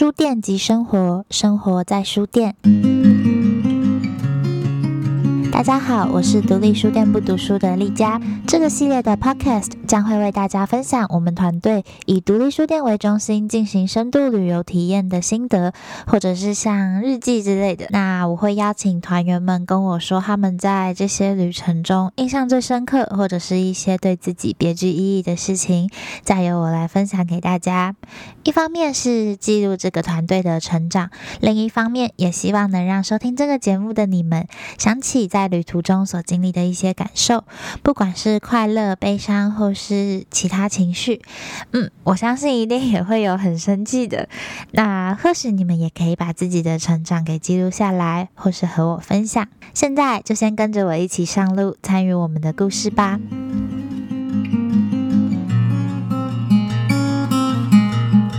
书店及生活，生活在书店。大家好，我是独立书店不读书的丽佳。这个系列的 Podcast 将会为大家分享我们团队以独立书店为中心进行深度旅游体验的心得，或者是像日记之类的。那我会邀请团员们跟我说他们在这些旅程中印象最深刻，或者是一些对自己别具意义的事情，再由我来分享给大家。一方面是记录这个团队的成长，另一方面也希望能让收听这个节目的你们想起在旅途中所经历的一些感受，不管是快乐、悲伤，或是其他情绪。嗯，我相信一定也会有很生气的。那或许你们也可以把自己的成长给记录下来，或是和我分享。现在就先跟着我一起上路，参与我们的故事吧。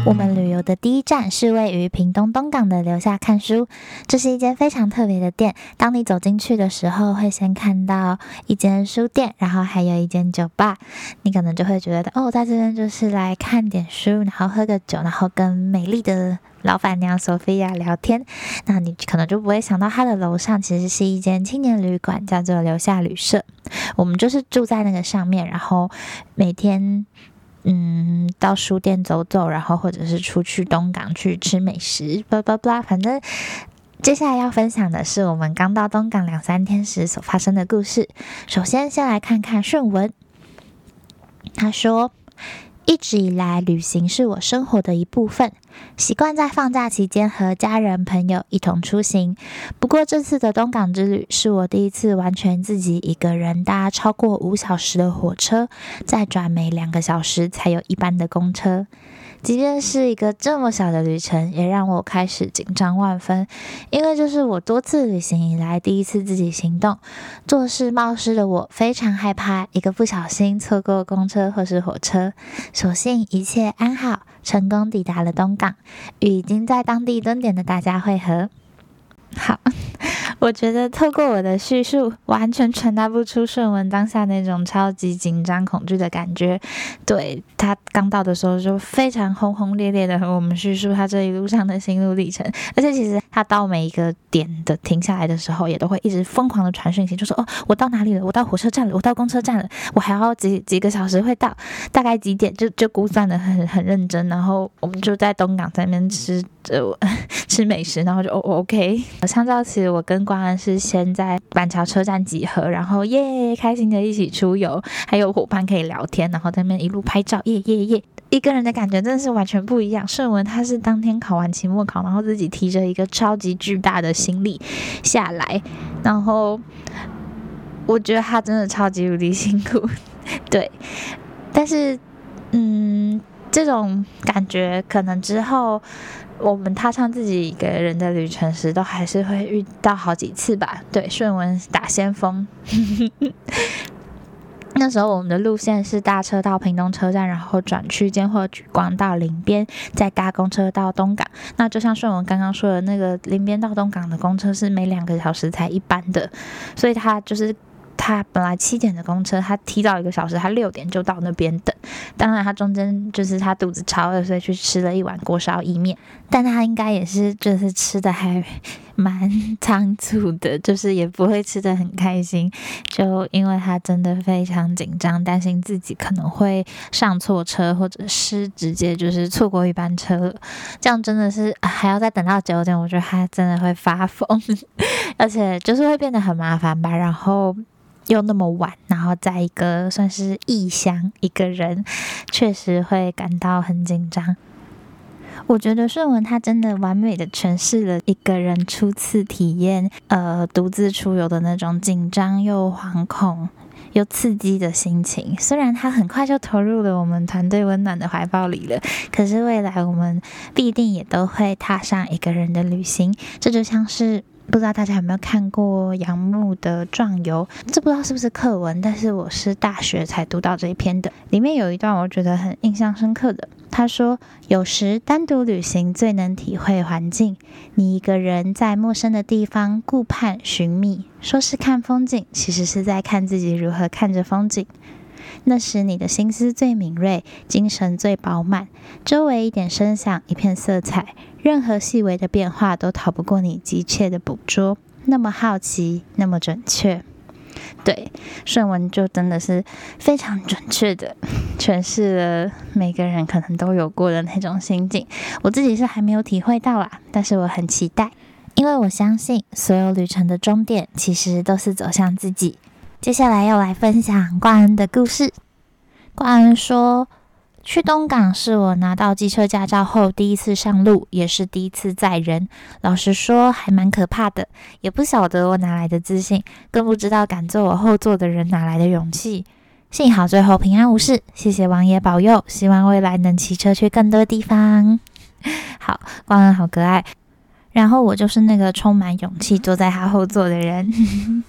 我们旅游的第一站是位于屏东东港的留下看书，这是一间非常特别的店。当你走进去的时候，会先看到一间书店，然后还有一间酒吧。你可能就会觉得，哦，在这边就是来看点书，然后喝个酒，然后跟美丽的老板娘索菲亚聊天。那你可能就不会想到，它的楼上其实是一间青年旅馆，叫做留下旅社。我们就是住在那个上面，然后每天。嗯，到书店走走，然后或者是出去东港去吃美食，巴拉巴拉。反正接下来要分享的是我们刚到东港两三天时所发生的故事。首先，先来看看顺文，他说。一直以来，旅行是我生活的一部分，习惯在放假期间和家人朋友一同出行。不过，这次的东港之旅是我第一次完全自己一个人搭超过五小时的火车，再转每两个小时才有一班的公车。即便是一个这么小的旅程，也让我开始紧张万分，因为这是我多次旅行以来第一次自己行动。做事冒失的我非常害怕一个不小心错过公车或是火车。所幸一切安好，成功抵达了东港，与已经在当地蹲点的大家会合。好。我觉得透过我的叙述，完全传达不出顺文当下那种超级紧张、恐惧的感觉。对他刚到的时候，就非常轰轰烈烈的和我们叙述他这一路上的心路历程。而且其实他到每一个点的停下来的时候，也都会一直疯狂的传讯息，就说：“哦，我到哪里了？我到火车站了，我到公车站了，我还要几几个小时会到，大概几点？就就估算的很很认真。然后我们就在东港在那边吃呃 吃美食，然后就哦 OK。相较起我跟当然是先在板桥车站集合，然后耶，开心的一起出游，还有伙伴可以聊天，然后在那边一路拍照，耶耶耶，一个人的感觉真的是完全不一样。顺文他是当天考完期末考，然后自己提着一个超级巨大的行李下来，然后我觉得他真的超级无敌辛苦，对，但是嗯，这种感觉可能之后。我们踏上自己一个人的旅程时，都还是会遇到好几次吧。对，顺文打先锋。那时候我们的路线是搭车到屏东车站，然后转区间或举光到林边，再搭公车到东港。那就像顺文刚刚说的，那个林边到东港的公车是每两个小时才一班的，所以他就是。他本来七点的公车，他提早一个小时，他六点就到那边等。当然，他中间就是他肚子超饿，所以去吃了一碗锅烧意面。但他应该也是就是吃的还蛮仓促的，就是也不会吃的很开心，就因为他真的非常紧张，担心自己可能会上错车，或者是直接就是错过一班车，这样真的是还要再等到九点，我觉得他真的会发疯，而且就是会变得很麻烦吧。然后。又那么晚，然后在一个算是异乡，一个人确实会感到很紧张。我觉得顺文他真的完美的诠释了一个人初次体验呃独自出游的那种紧张又惶恐又刺激的心情。虽然他很快就投入了我们团队温暖的怀抱里了，可是未来我们必定也都会踏上一个人的旅行。这就像是。不知道大家有没有看过杨牧的《壮游》？这不知道是不是课文，但是我是大学才读到这一篇的。里面有一段我觉得很印象深刻的，他说：“有时单独旅行最能体会环境。你一个人在陌生的地方顾盼寻觅，说是看风景，其实是在看自己如何看着风景。那时你的心思最敏锐，精神最饱满，周围一点声响，一片色彩，任何细微的变化都逃不过你急切的捕捉。那么好奇，那么准确。对，顺文就真的是非常准确的 诠释了每个人可能都有过的那种心境。我自己是还没有体会到啦，但是我很期待，因为我相信所有旅程的终点其实都是走向自己。接下来要来分享冠恩的故事。冠恩说。去东港是我拿到机车驾照后第一次上路，也是第一次载人。老实说，还蛮可怕的，也不晓得我哪来的自信，更不知道敢坐我后座的人哪来的勇气。幸好最后平安无事，谢谢王爷保佑。希望未来能骑车去更多地方。好，光恩好可爱。然后我就是那个充满勇气坐在他后座的人。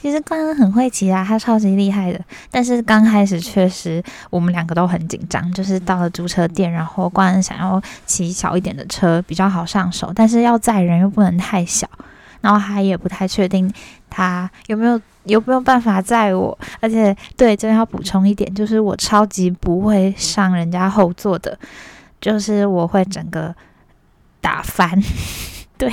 其实关恩很会骑啊，他超级厉害的。但是刚开始确实我们两个都很紧张，就是到了租车店，然后关恩想要骑小一点的车比较好上手，但是要载人又不能太小，然后他也不太确定他有没有有没有办法载我。而且对，这要补充一点，就是我超级不会上人家后座的，就是我会整个打翻，对。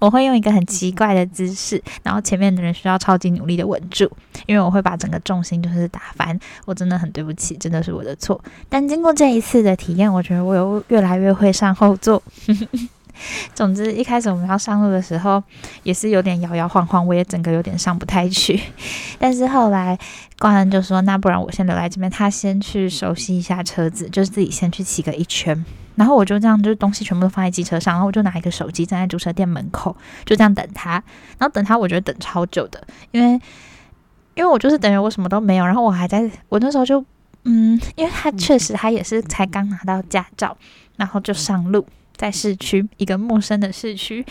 我会用一个很奇怪的姿势，然后前面的人需要超级努力的稳住，因为我会把整个重心就是打翻。我真的很对不起，真的是我的错。但经过这一次的体验，我觉得我有越来越会上后座。总之，一开始我们要上路的时候，也是有点摇摇晃晃，我也整个有点上不太去。但是后来，关恩就说：“那不然我先留在这边，他先去熟悉一下车子，就是自己先去骑个一圈。”然后我就这样，就是东西全部都放在机车上，然后我就拿一个手机站在租车店门口，就这样等他。然后等他，我觉得等超久的，因为因为我就是等于我什么都没有，然后我还在我那时候就嗯，因为他确实他也是才刚拿到驾照，然后就上路。在市区一个陌生的市区，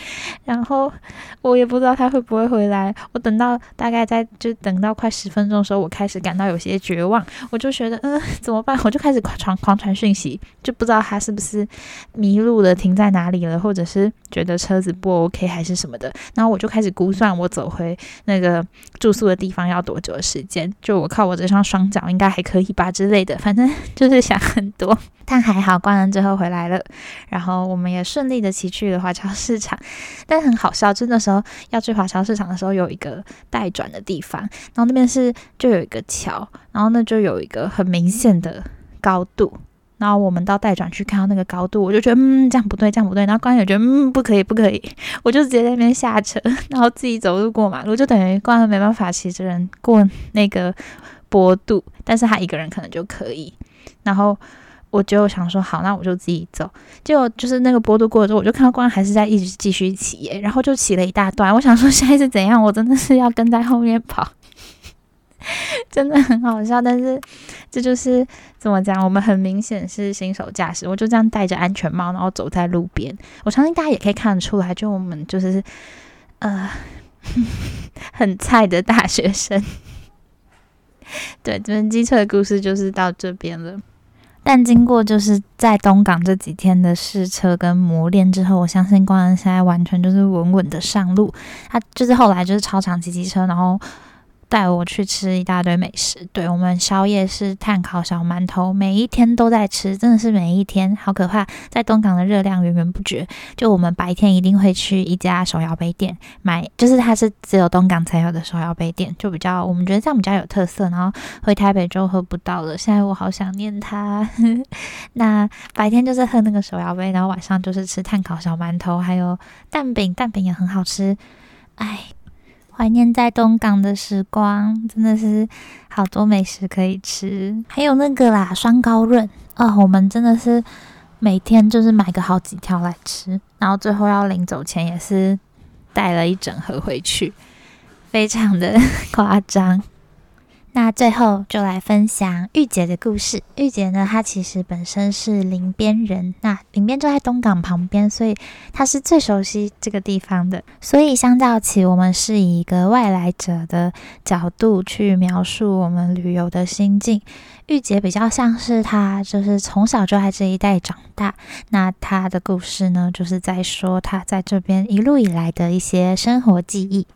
然后我也不知道他会不会回来。我等到大概在就等到快十分钟的时候，我开始感到有些绝望。我就觉得，嗯，怎么办？我就开始传狂传讯息，就不知道他是不是迷路了，停在哪里了，或者是觉得车子不 OK 还是什么的。然后我就开始估算我走回那个住宿的地方要多久的时间。就我靠我这双双脚应该还可以吧之类的，反正就是想很多。但还好，关完之后回来了，然后我们也顺利的骑去了华侨市场。但很好笑，就那时候要去华侨市场的时候，有一个待转的地方，然后那边是就有一个桥，然后那就有一个很明显的高度。然后我们到待转去看到那个高度，我就觉得嗯，这样不对，这样不对。然后关也觉得嗯，不可以，不可以，我就直接在那边下车，然后自己走路过马路，就等于关没办法骑着人过那个坡度，但是他一个人可能就可以，然后。我就想说好，那我就自己走。结果就是那个坡度过了之后，我就看到光还是在一直继续骑，然后就骑了一大段。我想说 现在是怎样？我真的是要跟在后面跑，真的很好笑。但是这就是怎么讲？我们很明显是新手驾驶，我就这样戴着安全帽，然后走在路边。我相信大家也可以看得出来，就我们就是呃 很菜的大学生。对，这边机车的故事就是到这边了。但经过就是在东港这几天的试车跟磨练之后，我相信光恩现在完全就是稳稳的上路。他就是后来就是超长骑机车，然后。带我去吃一大堆美食，对我们宵夜是炭烤小馒头，每一天都在吃，真的是每一天，好可怕！在东港的热量源源不绝。就我们白天一定会去一家手摇杯店买，就是它是只有东港才有的手摇杯店，就比较我们觉得这样比较有特色。然后回台北就喝不到了，现在我好想念它。那白天就是喝那个手摇杯，然后晚上就是吃炭烤小馒头，还有蛋饼，蛋饼也很好吃。哎。怀念在东港的时光，真的是好多美食可以吃，还有那个啦双高润啊，我们真的是每天就是买个好几条来吃，然后最后要临走前也是带了一整盒回去，非常的 夸张。那最后就来分享玉姐的故事。玉姐呢，她其实本身是林边人，那林边就在东港旁边，所以她是最熟悉这个地方的。所以相较起我们是以一个外来者的角度去描述我们旅游的心境，玉姐比较像是她就是从小就在这一带长大。那她的故事呢，就是在说她在这边一路以来的一些生活记忆。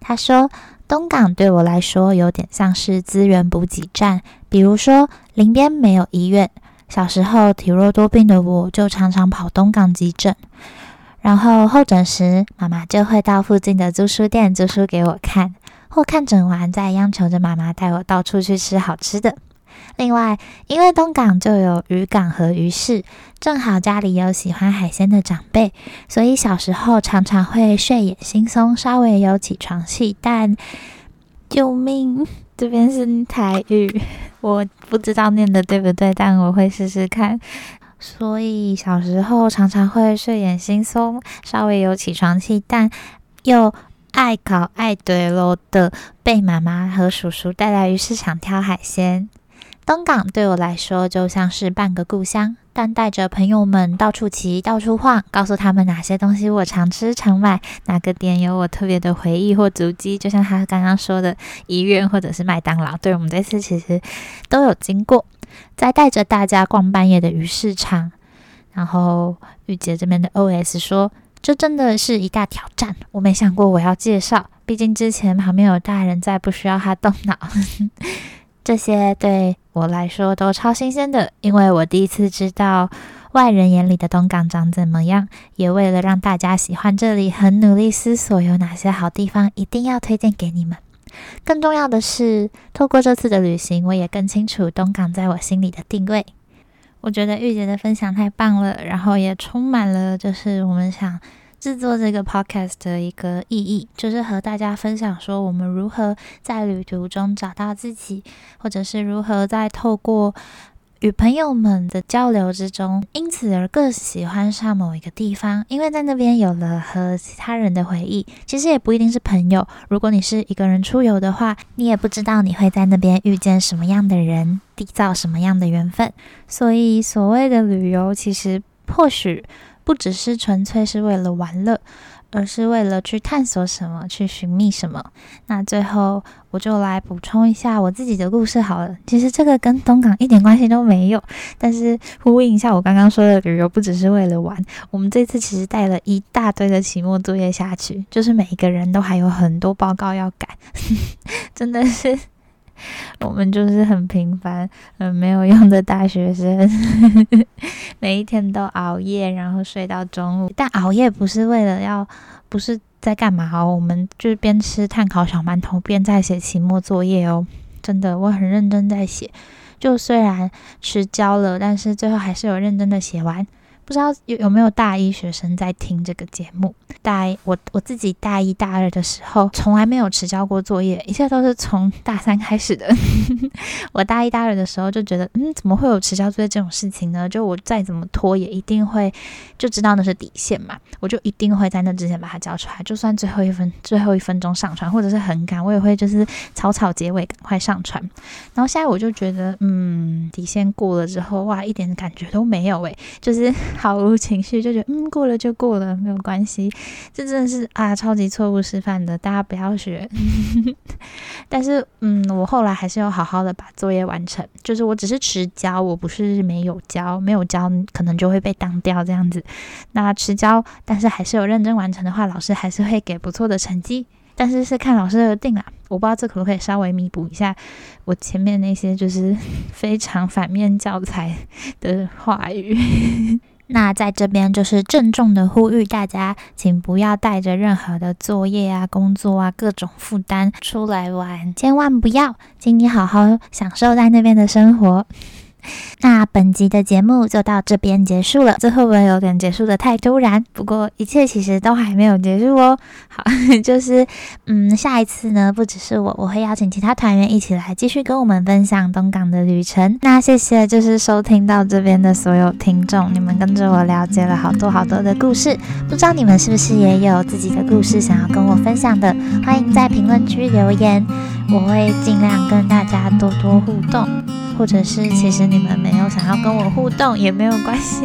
她说：“东港对我来说有点像是资源补给站，比如说林边没有医院，小时候体弱多病的我就常常跑东港急诊。”然后候诊时，妈妈就会到附近的租书店租书给我看，或看诊完再央求着妈妈带我到处去吃好吃的。另外，因为东港就有渔港和鱼市，正好家里有喜欢海鲜的长辈，所以小时候常常会睡眼惺忪，稍微有起床气。但救命，这边是台语，我不知道念的对不对，但我会试试看。所以小时候常常会睡眼惺忪，稍微有起床气，但又爱搞爱怼咯的，被妈妈和叔叔带来鱼市场挑海鲜。东港对我来说就像是半个故乡，但带着朋友们到处骑、到处晃，告诉他们哪些东西我常吃常买，哪个点有我特别的回忆或足迹。就像他刚刚说的医院或者是麦当劳，对我们这次其实都有经过。再带着大家逛半夜的鱼市场，然后玉洁这边的 O.S 说：“这真的是一大挑战，我没想过我要介绍，毕竟之前旁边有大人在，不需要他动脑。这些对我来说都超新鲜的，因为我第一次知道外人眼里的东港长怎么样。也为了让大家喜欢这里，很努力思索有哪些好地方，一定要推荐给你们。”更重要的是，透过这次的旅行，我也更清楚东港在我心里的定位。我觉得玉姐的分享太棒了，然后也充满了就是我们想制作这个 podcast 的一个意义，就是和大家分享说我们如何在旅途中找到自己，或者是如何在透过。与朋友们的交流之中，因此而更喜欢上某一个地方，因为在那边有了和其他人的回忆。其实也不一定是朋友，如果你是一个人出游的话，你也不知道你会在那边遇见什么样的人，缔造什么样的缘分。所以，所谓的旅游，其实或许不只是纯粹是为了玩乐。而是为了去探索什么，去寻觅什么。那最后，我就来补充一下我自己的故事好了。其实这个跟东港一点关系都没有，但是呼应一下我刚刚说的旅游不只是为了玩。我们这次其实带了一大堆的期末作业下去，就是每一个人都还有很多报告要改，真的是。我们就是很平凡、很没有用的大学生，每一天都熬夜，然后睡到中午。但熬夜不是为了要，不是在干嘛哦？我们就是边吃碳烤小馒头边在写期末作业哦。真的，我很认真在写。就虽然迟交了，但是最后还是有认真的写完。不知道有有没有大一学生在听这个节目？大一我我自己大一大二的时候，从来没有迟交过作业，一切都是从大三开始的。我大一大二的时候就觉得，嗯，怎么会有迟交作业这种事情呢？就我再怎么拖，也一定会就知道那是底线嘛，我就一定会在那之前把它交出来，就算最后一分最后一分钟上传，或者是很赶，我也会就是草草结尾，赶快上传。然后现在我就觉得，嗯，底线过了之后，哇，一点感觉都没有诶，就是。毫无情绪，就觉得嗯过了就过了，没有关系。这真的是啊超级错误示范的，大家不要学。但是嗯，我后来还是要好好的把作业完成。就是我只是迟交，我不是没有交，没有交可能就会被当掉这样子。那迟交，但是还是有认真完成的话，老师还是会给不错的成绩。但是是看老师的定啦，我不知道这可不可以稍微弥补一下我前面那些就是 非常反面教材的话语。那在这边就是郑重的呼吁大家，请不要带着任何的作业啊、工作啊、各种负担出来玩，千万不要，请你好好享受在那边的生活。那本集的节目就到这边结束了，这会不会有点结束的太突然？不过一切其实都还没有结束哦。好，就是嗯，下一次呢，不只是我，我会邀请其他团员一起来继续跟我们分享东港的旅程。那谢谢，就是收听到这边的所有听众，你们跟着我了解了好多好多的故事。不知道你们是不是也有自己的故事想要跟我分享的？欢迎在评论区留言，我会尽量跟大家多多互动。或者是其实你们没有想要跟我互动也没有关系，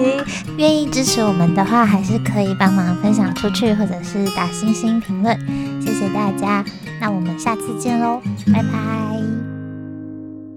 愿意支持我们的话，还是可以帮忙分享出去，或者是打星星评论，谢谢大家，那我们下次见喽，拜拜。